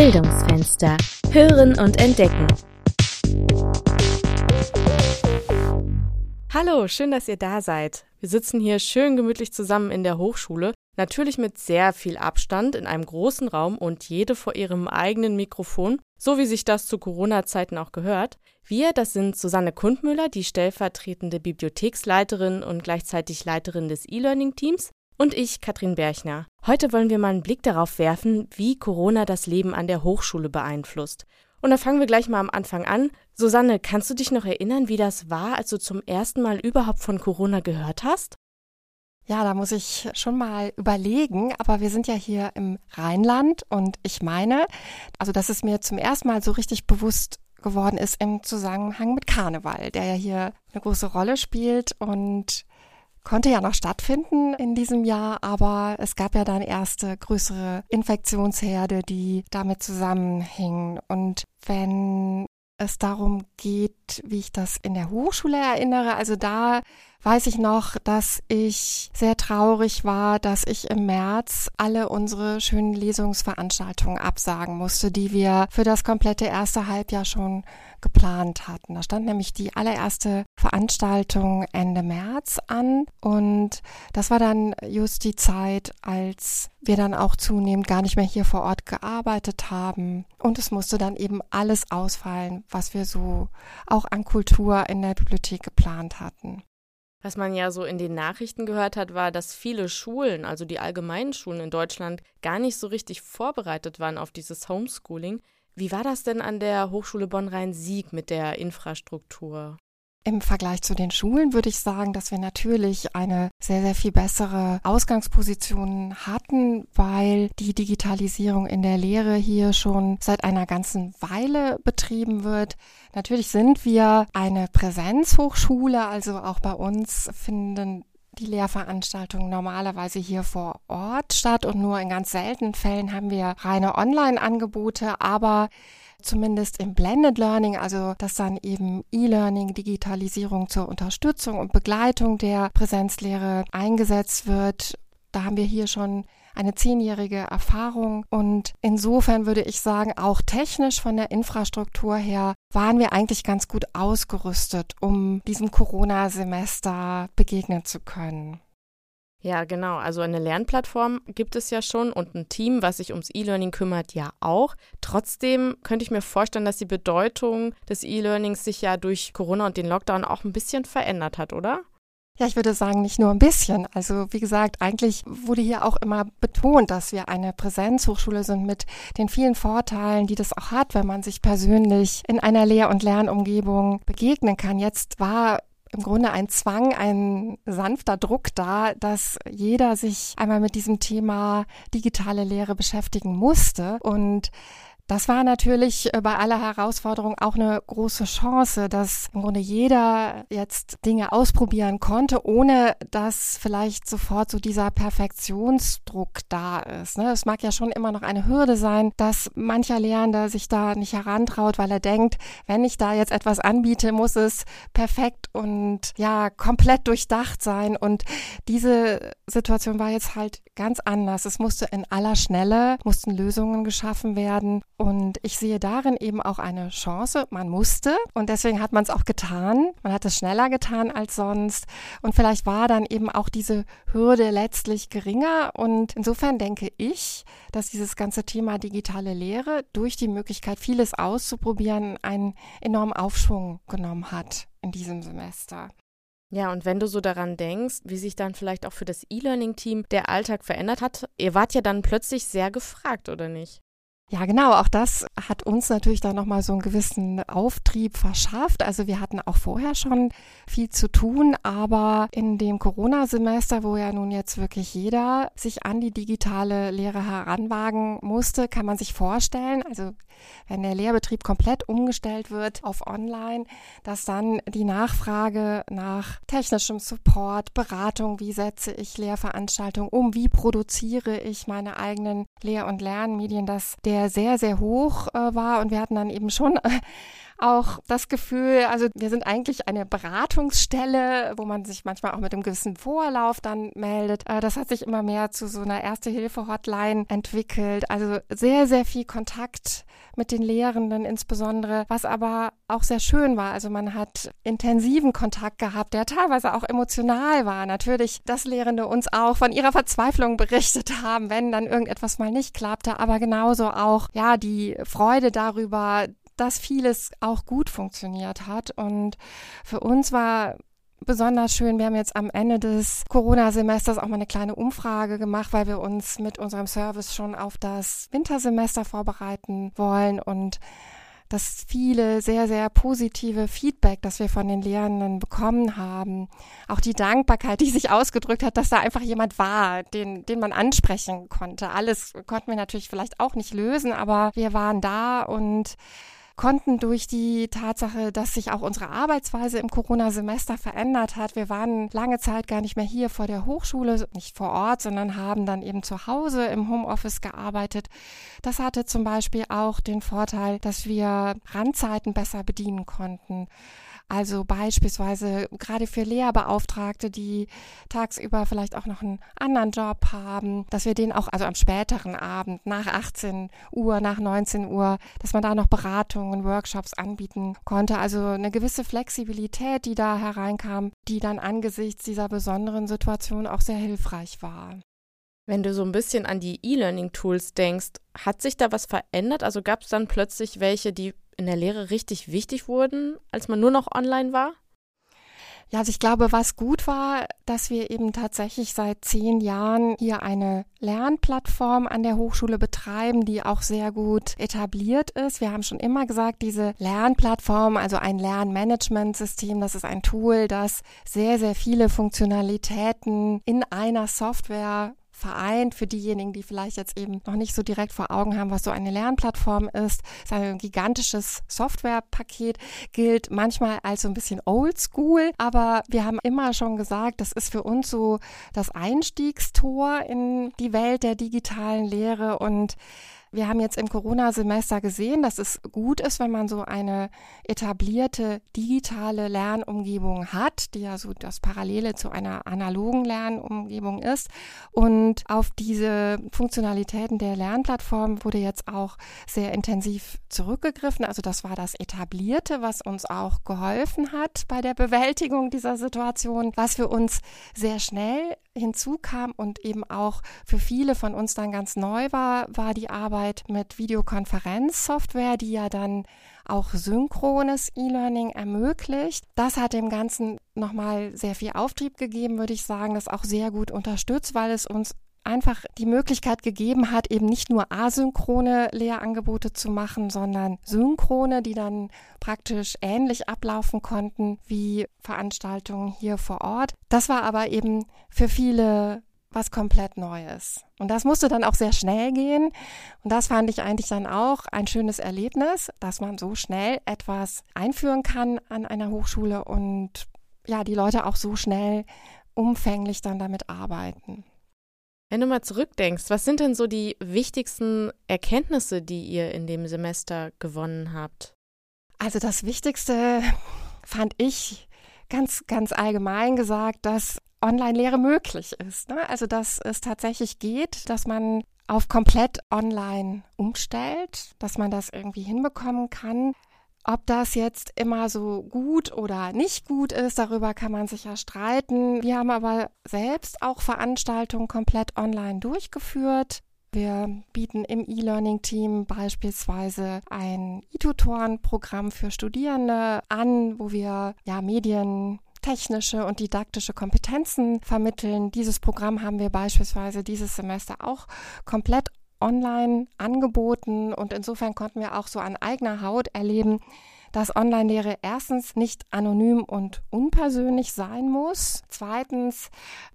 Bildungsfenster. Hören und entdecken. Hallo, schön, dass ihr da seid. Wir sitzen hier schön gemütlich zusammen in der Hochschule, natürlich mit sehr viel Abstand in einem großen Raum und jede vor ihrem eigenen Mikrofon, so wie sich das zu Corona-Zeiten auch gehört. Wir, das sind Susanne Kundmüller, die stellvertretende Bibliotheksleiterin und gleichzeitig Leiterin des E-Learning-Teams, und ich, Katrin Berchner. Heute wollen wir mal einen Blick darauf werfen, wie Corona das Leben an der Hochschule beeinflusst. Und da fangen wir gleich mal am Anfang an. Susanne, kannst du dich noch erinnern, wie das war, als du zum ersten Mal überhaupt von Corona gehört hast? Ja, da muss ich schon mal überlegen, aber wir sind ja hier im Rheinland und ich meine, also dass es mir zum ersten Mal so richtig bewusst geworden ist im Zusammenhang mit Karneval, der ja hier eine große Rolle spielt und konnte ja noch stattfinden in diesem Jahr, aber es gab ja dann erste größere Infektionsherde, die damit zusammenhingen. Und wenn es darum geht, wie ich das in der Hochschule erinnere, also da weiß ich noch, dass ich sehr traurig war, dass ich im März alle unsere schönen Lesungsveranstaltungen absagen musste, die wir für das komplette erste Halbjahr schon geplant hatten. Da stand nämlich die allererste Veranstaltung Ende März an und das war dann just die Zeit, als wir dann auch zunehmend gar nicht mehr hier vor Ort gearbeitet haben und es musste dann eben alles ausfallen, was wir so auch an Kultur in der Bibliothek geplant hatten. Was man ja so in den Nachrichten gehört hat, war, dass viele Schulen, also die allgemeinen Schulen in Deutschland, gar nicht so richtig vorbereitet waren auf dieses Homeschooling. Wie war das denn an der Hochschule Bonn-Rhein-Sieg mit der Infrastruktur? Im Vergleich zu den Schulen würde ich sagen, dass wir natürlich eine sehr, sehr viel bessere Ausgangsposition hatten, weil die Digitalisierung in der Lehre hier schon seit einer ganzen Weile betrieben wird. Natürlich sind wir eine Präsenzhochschule, also auch bei uns finden die Lehrveranstaltungen normalerweise hier vor Ort statt und nur in ganz seltenen Fällen haben wir reine Online-Angebote, aber zumindest im Blended Learning, also dass dann eben E-Learning, Digitalisierung zur Unterstützung und Begleitung der Präsenzlehre eingesetzt wird. Da haben wir hier schon eine zehnjährige Erfahrung und insofern würde ich sagen, auch technisch von der Infrastruktur her waren wir eigentlich ganz gut ausgerüstet, um diesem Corona-Semester begegnen zu können. Ja, genau. Also eine Lernplattform gibt es ja schon und ein Team, was sich ums E-Learning kümmert, ja auch. Trotzdem könnte ich mir vorstellen, dass die Bedeutung des E-Learnings sich ja durch Corona und den Lockdown auch ein bisschen verändert hat, oder? Ja, ich würde sagen, nicht nur ein bisschen. Also wie gesagt, eigentlich wurde hier auch immer betont, dass wir eine Präsenzhochschule sind mit den vielen Vorteilen, die das auch hat, wenn man sich persönlich in einer Lehr- und Lernumgebung begegnen kann. Jetzt war im Grunde ein Zwang, ein sanfter Druck da, dass jeder sich einmal mit diesem Thema digitale Lehre beschäftigen musste. Und das war natürlich äh, bei aller Herausforderung auch eine große Chance, dass im Grunde jeder jetzt Dinge ausprobieren konnte, ohne dass vielleicht sofort so dieser Perfektionsdruck da ist. Ne? Es mag ja schon immer noch eine Hürde sein, dass mancher Lehrender sich da nicht herantraut, weil er denkt, wenn ich da jetzt etwas anbiete, muss es perfekt und ja komplett durchdacht sein. Und diese Situation war jetzt halt ganz anders. Es musste in aller Schnelle, mussten Lösungen geschaffen werden. Und ich sehe darin eben auch eine Chance. Man musste und deswegen hat man es auch getan. Man hat es schneller getan als sonst. Und vielleicht war dann eben auch diese Hürde letztlich geringer. Und insofern denke ich, dass dieses ganze Thema digitale Lehre durch die Möglichkeit, vieles auszuprobieren, einen enormen Aufschwung genommen hat in diesem Semester. Ja, und wenn du so daran denkst, wie sich dann vielleicht auch für das E-Learning-Team der Alltag verändert hat, ihr wart ja dann plötzlich sehr gefragt, oder nicht? Ja, genau. Auch das hat uns natürlich dann nochmal so einen gewissen Auftrieb verschafft. Also wir hatten auch vorher schon viel zu tun, aber in dem Corona-Semester, wo ja nun jetzt wirklich jeder sich an die digitale Lehre heranwagen musste, kann man sich vorstellen, also wenn der Lehrbetrieb komplett umgestellt wird auf Online, dass dann die Nachfrage nach technischem Support, Beratung, wie setze ich Lehrveranstaltungen um, wie produziere ich meine eigenen Lehr- und Lernmedien, dass der sehr, sehr hoch äh, war. Und wir hatten dann eben schon auch das Gefühl, also wir sind eigentlich eine Beratungsstelle, wo man sich manchmal auch mit einem gewissen Vorlauf dann meldet. Äh, das hat sich immer mehr zu so einer Erste-Hilfe-Hotline entwickelt. Also sehr, sehr viel Kontakt mit den Lehrenden insbesondere, was aber auch sehr schön war. Also man hat intensiven Kontakt gehabt, der teilweise auch emotional war. Natürlich, dass Lehrende uns auch von ihrer Verzweiflung berichtet haben, wenn dann irgendetwas mal nicht klappte, aber genauso auch, ja, die Freude darüber, dass vieles auch gut funktioniert hat. Und für uns war besonders schön. Wir haben jetzt am Ende des Corona-Semesters auch mal eine kleine Umfrage gemacht, weil wir uns mit unserem Service schon auf das Wintersemester vorbereiten wollen und das viele sehr, sehr positive Feedback, das wir von den Lehrenden bekommen haben. Auch die Dankbarkeit, die sich ausgedrückt hat, dass da einfach jemand war, den, den man ansprechen konnte. Alles konnten wir natürlich vielleicht auch nicht lösen, aber wir waren da und konnten durch die Tatsache, dass sich auch unsere Arbeitsweise im Corona-Semester verändert hat. Wir waren lange Zeit gar nicht mehr hier vor der Hochschule, nicht vor Ort, sondern haben dann eben zu Hause im Homeoffice gearbeitet. Das hatte zum Beispiel auch den Vorteil, dass wir Randzeiten besser bedienen konnten. Also beispielsweise gerade für Lehrbeauftragte, die tagsüber vielleicht auch noch einen anderen Job haben, dass wir den auch, also am späteren Abend, nach 18 Uhr, nach 19 Uhr, dass man da noch Beratungen, Workshops anbieten konnte. Also eine gewisse Flexibilität, die da hereinkam, die dann angesichts dieser besonderen Situation auch sehr hilfreich war. Wenn du so ein bisschen an die E-Learning-Tools denkst, hat sich da was verändert? Also gab es dann plötzlich welche, die in der Lehre richtig wichtig wurden, als man nur noch online war? Ja, also ich glaube, was gut war, dass wir eben tatsächlich seit zehn Jahren hier eine Lernplattform an der Hochschule betreiben, die auch sehr gut etabliert ist. Wir haben schon immer gesagt, diese Lernplattform, also ein Lernmanagementsystem, das ist ein Tool, das sehr, sehr viele Funktionalitäten in einer Software vereint. Für diejenigen, die vielleicht jetzt eben noch nicht so direkt vor Augen haben, was so eine Lernplattform ist, ist ein gigantisches Softwarepaket, gilt manchmal als so ein bisschen oldschool, aber wir haben immer schon gesagt, das ist für uns so das Einstiegstor in die Welt der digitalen Lehre und wir haben jetzt im Corona-Semester gesehen, dass es gut ist, wenn man so eine etablierte digitale Lernumgebung hat, die ja so das Parallele zu einer analogen Lernumgebung ist. Und auf diese Funktionalitäten der Lernplattform wurde jetzt auch sehr intensiv zurückgegriffen. Also das war das Etablierte, was uns auch geholfen hat bei der Bewältigung dieser Situation, was für uns sehr schnell hinzukam und eben auch für viele von uns dann ganz neu war, war die Arbeit mit Videokonferenzsoftware, die ja dann auch synchrones E-Learning ermöglicht. Das hat dem Ganzen nochmal sehr viel Auftrieb gegeben, würde ich sagen, das auch sehr gut unterstützt, weil es uns einfach die Möglichkeit gegeben hat, eben nicht nur asynchrone Lehrangebote zu machen, sondern synchrone, die dann praktisch ähnlich ablaufen konnten wie Veranstaltungen hier vor Ort. Das war aber eben für viele was komplett Neues. Und das musste dann auch sehr schnell gehen. Und das fand ich eigentlich dann auch ein schönes Erlebnis, dass man so schnell etwas einführen kann an einer Hochschule und ja, die Leute auch so schnell umfänglich dann damit arbeiten. Wenn du mal zurückdenkst, was sind denn so die wichtigsten Erkenntnisse, die ihr in dem Semester gewonnen habt? Also das Wichtigste fand ich ganz, ganz allgemein gesagt, dass Online-Lehre möglich ist. Ne? Also dass es tatsächlich geht, dass man auf komplett online umstellt, dass man das irgendwie hinbekommen kann. Ob das jetzt immer so gut oder nicht gut ist, darüber kann man sich ja streiten. Wir haben aber selbst auch Veranstaltungen komplett online durchgeführt. Wir bieten im E-Learning-Team beispielsweise ein E-Tutoren-Programm für Studierende an, wo wir ja Medien technische und didaktische Kompetenzen vermitteln. Dieses Programm haben wir beispielsweise dieses Semester auch komplett online angeboten und insofern konnten wir auch so an eigener Haut erleben, dass Online-Lehre erstens nicht anonym und unpersönlich sein muss. Zweitens,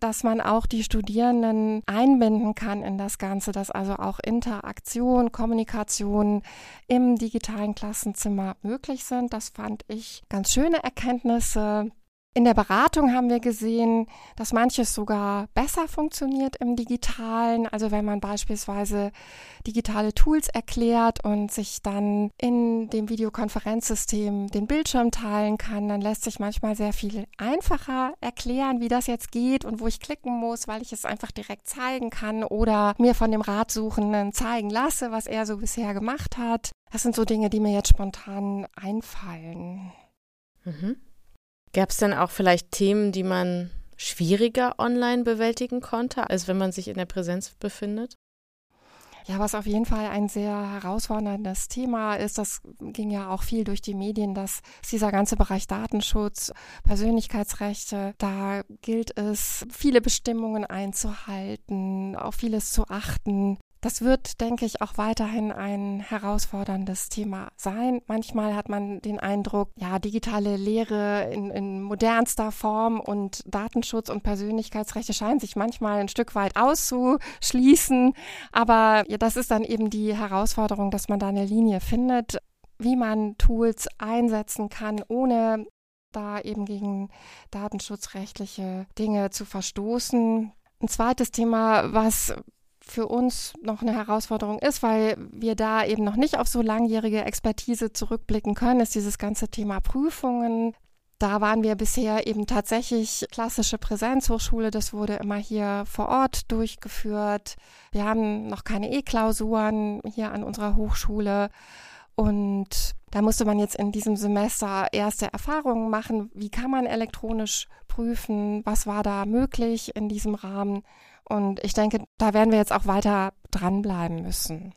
dass man auch die Studierenden einbinden kann in das Ganze, dass also auch Interaktion, Kommunikation im digitalen Klassenzimmer möglich sind. Das fand ich ganz schöne Erkenntnisse. In der Beratung haben wir gesehen, dass manches sogar besser funktioniert im digitalen. Also wenn man beispielsweise digitale Tools erklärt und sich dann in dem Videokonferenzsystem den Bildschirm teilen kann, dann lässt sich manchmal sehr viel einfacher erklären, wie das jetzt geht und wo ich klicken muss, weil ich es einfach direkt zeigen kann oder mir von dem Ratsuchenden zeigen lasse, was er so bisher gemacht hat. Das sind so Dinge, die mir jetzt spontan einfallen. Mhm. Gab es denn auch vielleicht Themen, die man schwieriger online bewältigen konnte, als wenn man sich in der Präsenz befindet? Ja, was auf jeden Fall ein sehr herausforderndes Thema ist, das ging ja auch viel durch die Medien, dass dieser ganze Bereich Datenschutz, Persönlichkeitsrechte, da gilt es, viele Bestimmungen einzuhalten, auf vieles zu achten. Das wird, denke ich, auch weiterhin ein herausforderndes Thema sein. Manchmal hat man den Eindruck, ja, digitale Lehre in, in modernster Form und Datenschutz und Persönlichkeitsrechte scheinen sich manchmal ein Stück weit auszuschließen. Aber ja, das ist dann eben die Herausforderung, dass man da eine Linie findet, wie man Tools einsetzen kann, ohne da eben gegen datenschutzrechtliche Dinge zu verstoßen. Ein zweites Thema, was für uns noch eine Herausforderung ist, weil wir da eben noch nicht auf so langjährige Expertise zurückblicken können, ist dieses ganze Thema Prüfungen. Da waren wir bisher eben tatsächlich klassische Präsenzhochschule. Das wurde immer hier vor Ort durchgeführt. Wir haben noch keine E-Klausuren hier an unserer Hochschule. Und da musste man jetzt in diesem Semester erste Erfahrungen machen. Wie kann man elektronisch prüfen? Was war da möglich in diesem Rahmen? Und ich denke, da werden wir jetzt auch weiter dranbleiben müssen.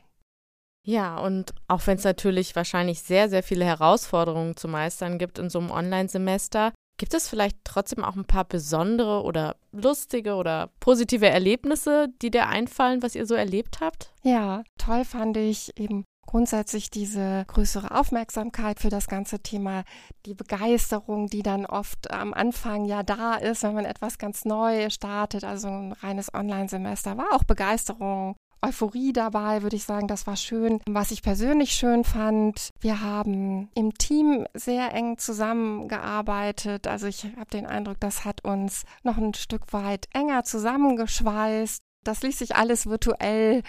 Ja, und auch wenn es natürlich wahrscheinlich sehr, sehr viele Herausforderungen zu meistern gibt in so einem Online-Semester, gibt es vielleicht trotzdem auch ein paar besondere oder lustige oder positive Erlebnisse, die dir einfallen, was ihr so erlebt habt? Ja, toll fand ich eben grundsätzlich diese größere Aufmerksamkeit für das ganze Thema, die Begeisterung, die dann oft am Anfang ja da ist, wenn man etwas ganz neu startet, also ein reines Online-Semester, war auch Begeisterung. Euphorie dabei, würde ich sagen, das war schön. Was ich persönlich schön fand, wir haben im Team sehr eng zusammengearbeitet. Also ich habe den Eindruck, das hat uns noch ein Stück weit enger zusammengeschweißt. Das ließ sich alles virtuell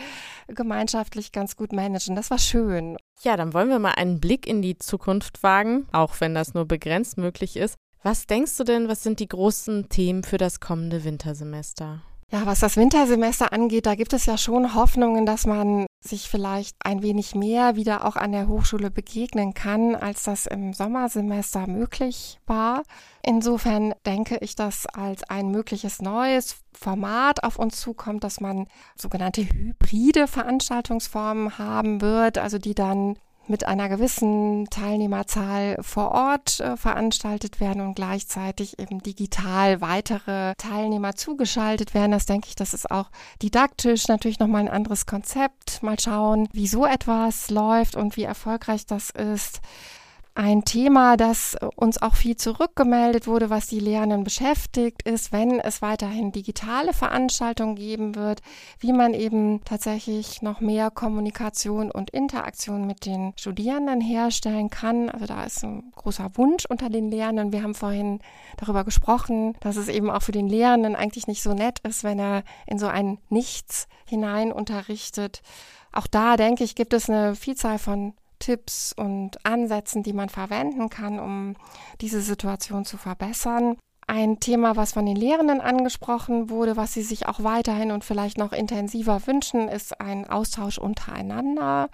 gemeinschaftlich ganz gut managen. Das war schön. Ja, dann wollen wir mal einen Blick in die Zukunft wagen, auch wenn das nur begrenzt möglich ist. Was denkst du denn, was sind die großen Themen für das kommende Wintersemester? Ja, was das Wintersemester angeht, da gibt es ja schon Hoffnungen, dass man sich vielleicht ein wenig mehr wieder auch an der Hochschule begegnen kann, als das im Sommersemester möglich war. Insofern denke ich, dass als ein mögliches neues Format auf uns zukommt, dass man sogenannte hybride Veranstaltungsformen haben wird, also die dann mit einer gewissen Teilnehmerzahl vor Ort äh, veranstaltet werden und gleichzeitig eben digital weitere Teilnehmer zugeschaltet werden. Das denke ich, das ist auch didaktisch natürlich nochmal ein anderes Konzept. Mal schauen, wie so etwas läuft und wie erfolgreich das ist. Ein Thema, das uns auch viel zurückgemeldet wurde, was die Lehrenden beschäftigt, ist, wenn es weiterhin digitale Veranstaltungen geben wird, wie man eben tatsächlich noch mehr Kommunikation und Interaktion mit den Studierenden herstellen kann. Also da ist ein großer Wunsch unter den Lehrenden. Wir haben vorhin darüber gesprochen, dass es eben auch für den Lehrenden eigentlich nicht so nett ist, wenn er in so ein Nichts hinein unterrichtet. Auch da, denke ich, gibt es eine Vielzahl von Tipps und Ansätzen, die man verwenden kann, um diese Situation zu verbessern. Ein Thema, was von den Lehrenden angesprochen wurde, was sie sich auch weiterhin und vielleicht noch intensiver wünschen, ist ein Austausch untereinander.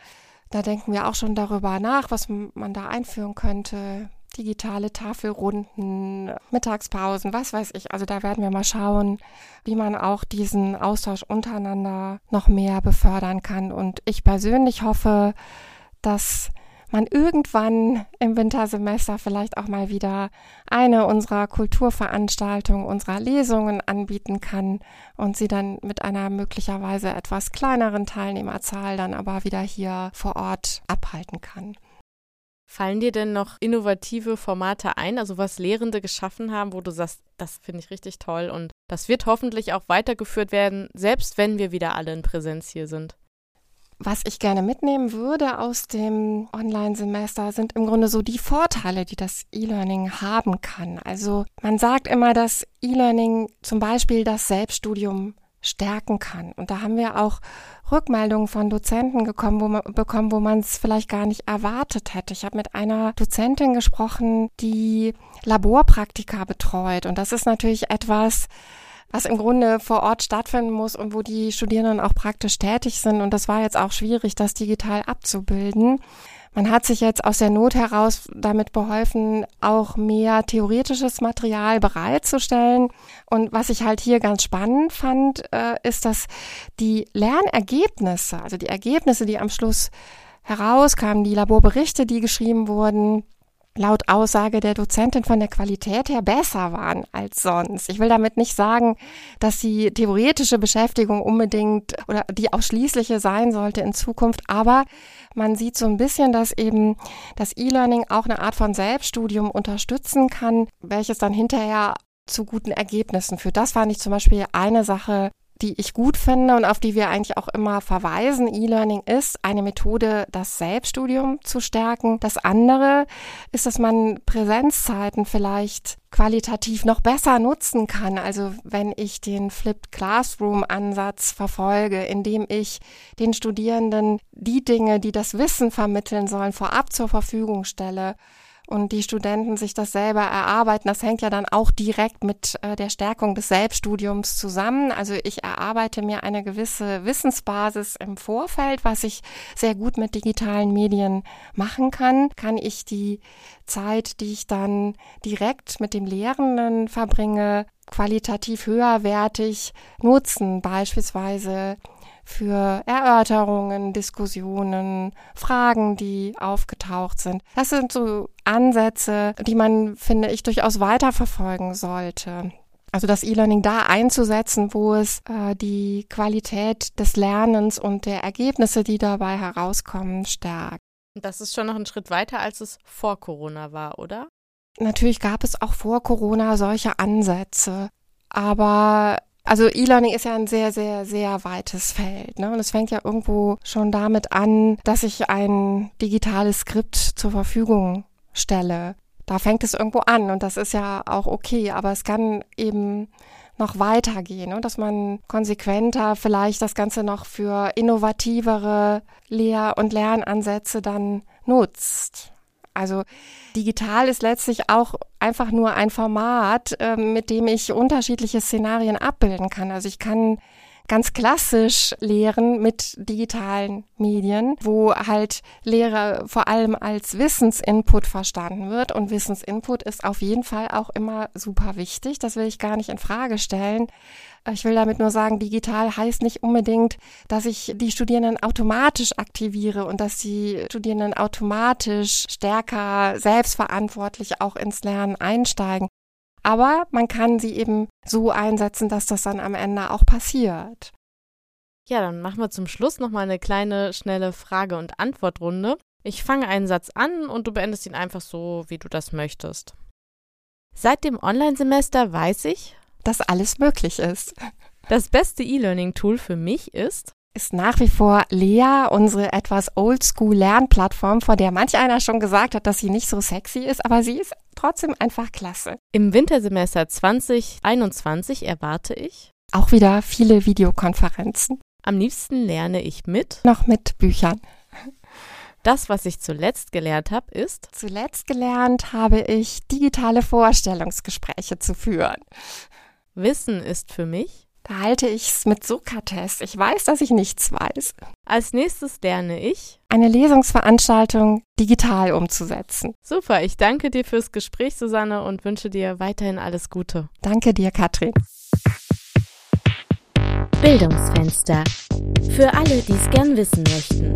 Da denken wir auch schon darüber nach, was man da einführen könnte. Digitale Tafelrunden, Mittagspausen, was weiß ich. Also da werden wir mal schauen, wie man auch diesen Austausch untereinander noch mehr befördern kann. Und ich persönlich hoffe, dass man irgendwann im Wintersemester vielleicht auch mal wieder eine unserer Kulturveranstaltungen, unserer Lesungen anbieten kann und sie dann mit einer möglicherweise etwas kleineren Teilnehmerzahl dann aber wieder hier vor Ort abhalten kann. Fallen dir denn noch innovative Formate ein, also was Lehrende geschaffen haben, wo du sagst, das finde ich richtig toll und das wird hoffentlich auch weitergeführt werden, selbst wenn wir wieder alle in Präsenz hier sind? Was ich gerne mitnehmen würde aus dem Online-Semester sind im Grunde so die Vorteile, die das E-Learning haben kann. Also man sagt immer, dass E-Learning zum Beispiel das Selbststudium stärken kann. Und da haben wir auch Rückmeldungen von Dozenten gekommen, wo man, bekommen, wo man es vielleicht gar nicht erwartet hätte. Ich habe mit einer Dozentin gesprochen, die Laborpraktika betreut. Und das ist natürlich etwas, was im Grunde vor Ort stattfinden muss und wo die Studierenden auch praktisch tätig sind. Und das war jetzt auch schwierig, das digital abzubilden. Man hat sich jetzt aus der Not heraus damit beholfen, auch mehr theoretisches Material bereitzustellen. Und was ich halt hier ganz spannend fand, äh, ist, dass die Lernergebnisse, also die Ergebnisse, die am Schluss herauskamen, die Laborberichte, die geschrieben wurden, laut Aussage der Dozentin von der Qualität her besser waren als sonst. Ich will damit nicht sagen, dass die theoretische Beschäftigung unbedingt oder die ausschließliche sein sollte in Zukunft, aber man sieht so ein bisschen, dass eben das E-Learning auch eine Art von Selbststudium unterstützen kann, welches dann hinterher zu guten Ergebnissen führt. Das fand ich zum Beispiel eine Sache, die ich gut finde und auf die wir eigentlich auch immer verweisen. E-Learning ist eine Methode, das Selbststudium zu stärken. Das andere ist, dass man Präsenzzeiten vielleicht qualitativ noch besser nutzen kann. Also wenn ich den Flipped Classroom Ansatz verfolge, indem ich den Studierenden die Dinge, die das Wissen vermitteln sollen, vorab zur Verfügung stelle und die Studenten sich das selber erarbeiten. Das hängt ja dann auch direkt mit äh, der Stärkung des Selbststudiums zusammen. Also ich erarbeite mir eine gewisse Wissensbasis im Vorfeld, was ich sehr gut mit digitalen Medien machen kann. Kann ich die Zeit, die ich dann direkt mit dem Lehrenden verbringe, qualitativ höherwertig nutzen, beispielsweise für Erörterungen, Diskussionen, Fragen, die aufgetaucht sind. Das sind so Ansätze, die man, finde ich, durchaus weiterverfolgen sollte. Also das E-Learning da einzusetzen, wo es äh, die Qualität des Lernens und der Ergebnisse, die dabei herauskommen, stärkt. Das ist schon noch ein Schritt weiter, als es vor Corona war, oder? Natürlich gab es auch vor Corona solche Ansätze, aber also E-Learning ist ja ein sehr, sehr, sehr weites Feld. Ne? Und es fängt ja irgendwo schon damit an, dass ich ein digitales Skript zur Verfügung stelle. Da fängt es irgendwo an und das ist ja auch okay, aber es kann eben noch weitergehen ne? dass man konsequenter vielleicht das Ganze noch für innovativere Lehr- und Lernansätze dann nutzt. Also digital ist letztlich auch einfach nur ein Format, äh, mit dem ich unterschiedliche Szenarien abbilden kann. Also ich kann ganz klassisch lehren mit digitalen Medien, wo halt Lehre vor allem als Wissensinput verstanden wird. Und Wissensinput ist auf jeden Fall auch immer super wichtig. Das will ich gar nicht in Frage stellen. Ich will damit nur sagen, digital heißt nicht unbedingt, dass ich die Studierenden automatisch aktiviere und dass die Studierenden automatisch stärker selbstverantwortlich auch ins Lernen einsteigen. Aber man kann sie eben so einsetzen, dass das dann am Ende auch passiert. Ja, dann machen wir zum Schluss nochmal eine kleine, schnelle Frage- und Antwortrunde. Ich fange einen Satz an und du beendest ihn einfach so, wie du das möchtest. Seit dem Online-Semester weiß ich, dass alles möglich ist. Das beste E-Learning-Tool für mich ist ist nach wie vor Lea, unsere etwas Oldschool-Lernplattform, vor der manch einer schon gesagt hat, dass sie nicht so sexy ist, aber sie ist trotzdem einfach klasse. Im Wintersemester 2021 erwarte ich auch wieder viele Videokonferenzen. Am liebsten lerne ich mit noch mit Büchern. Das, was ich zuletzt gelernt habe, ist Zuletzt gelernt habe ich digitale Vorstellungsgespräche zu führen. Wissen ist für mich da halte ich es mit Sokrates. Ich weiß, dass ich nichts weiß. Als nächstes lerne ich, eine Lesungsveranstaltung digital umzusetzen. Super, ich danke dir fürs Gespräch, Susanne, und wünsche dir weiterhin alles Gute. Danke dir, Katrin. Bildungsfenster. Für alle, die es gern wissen möchten.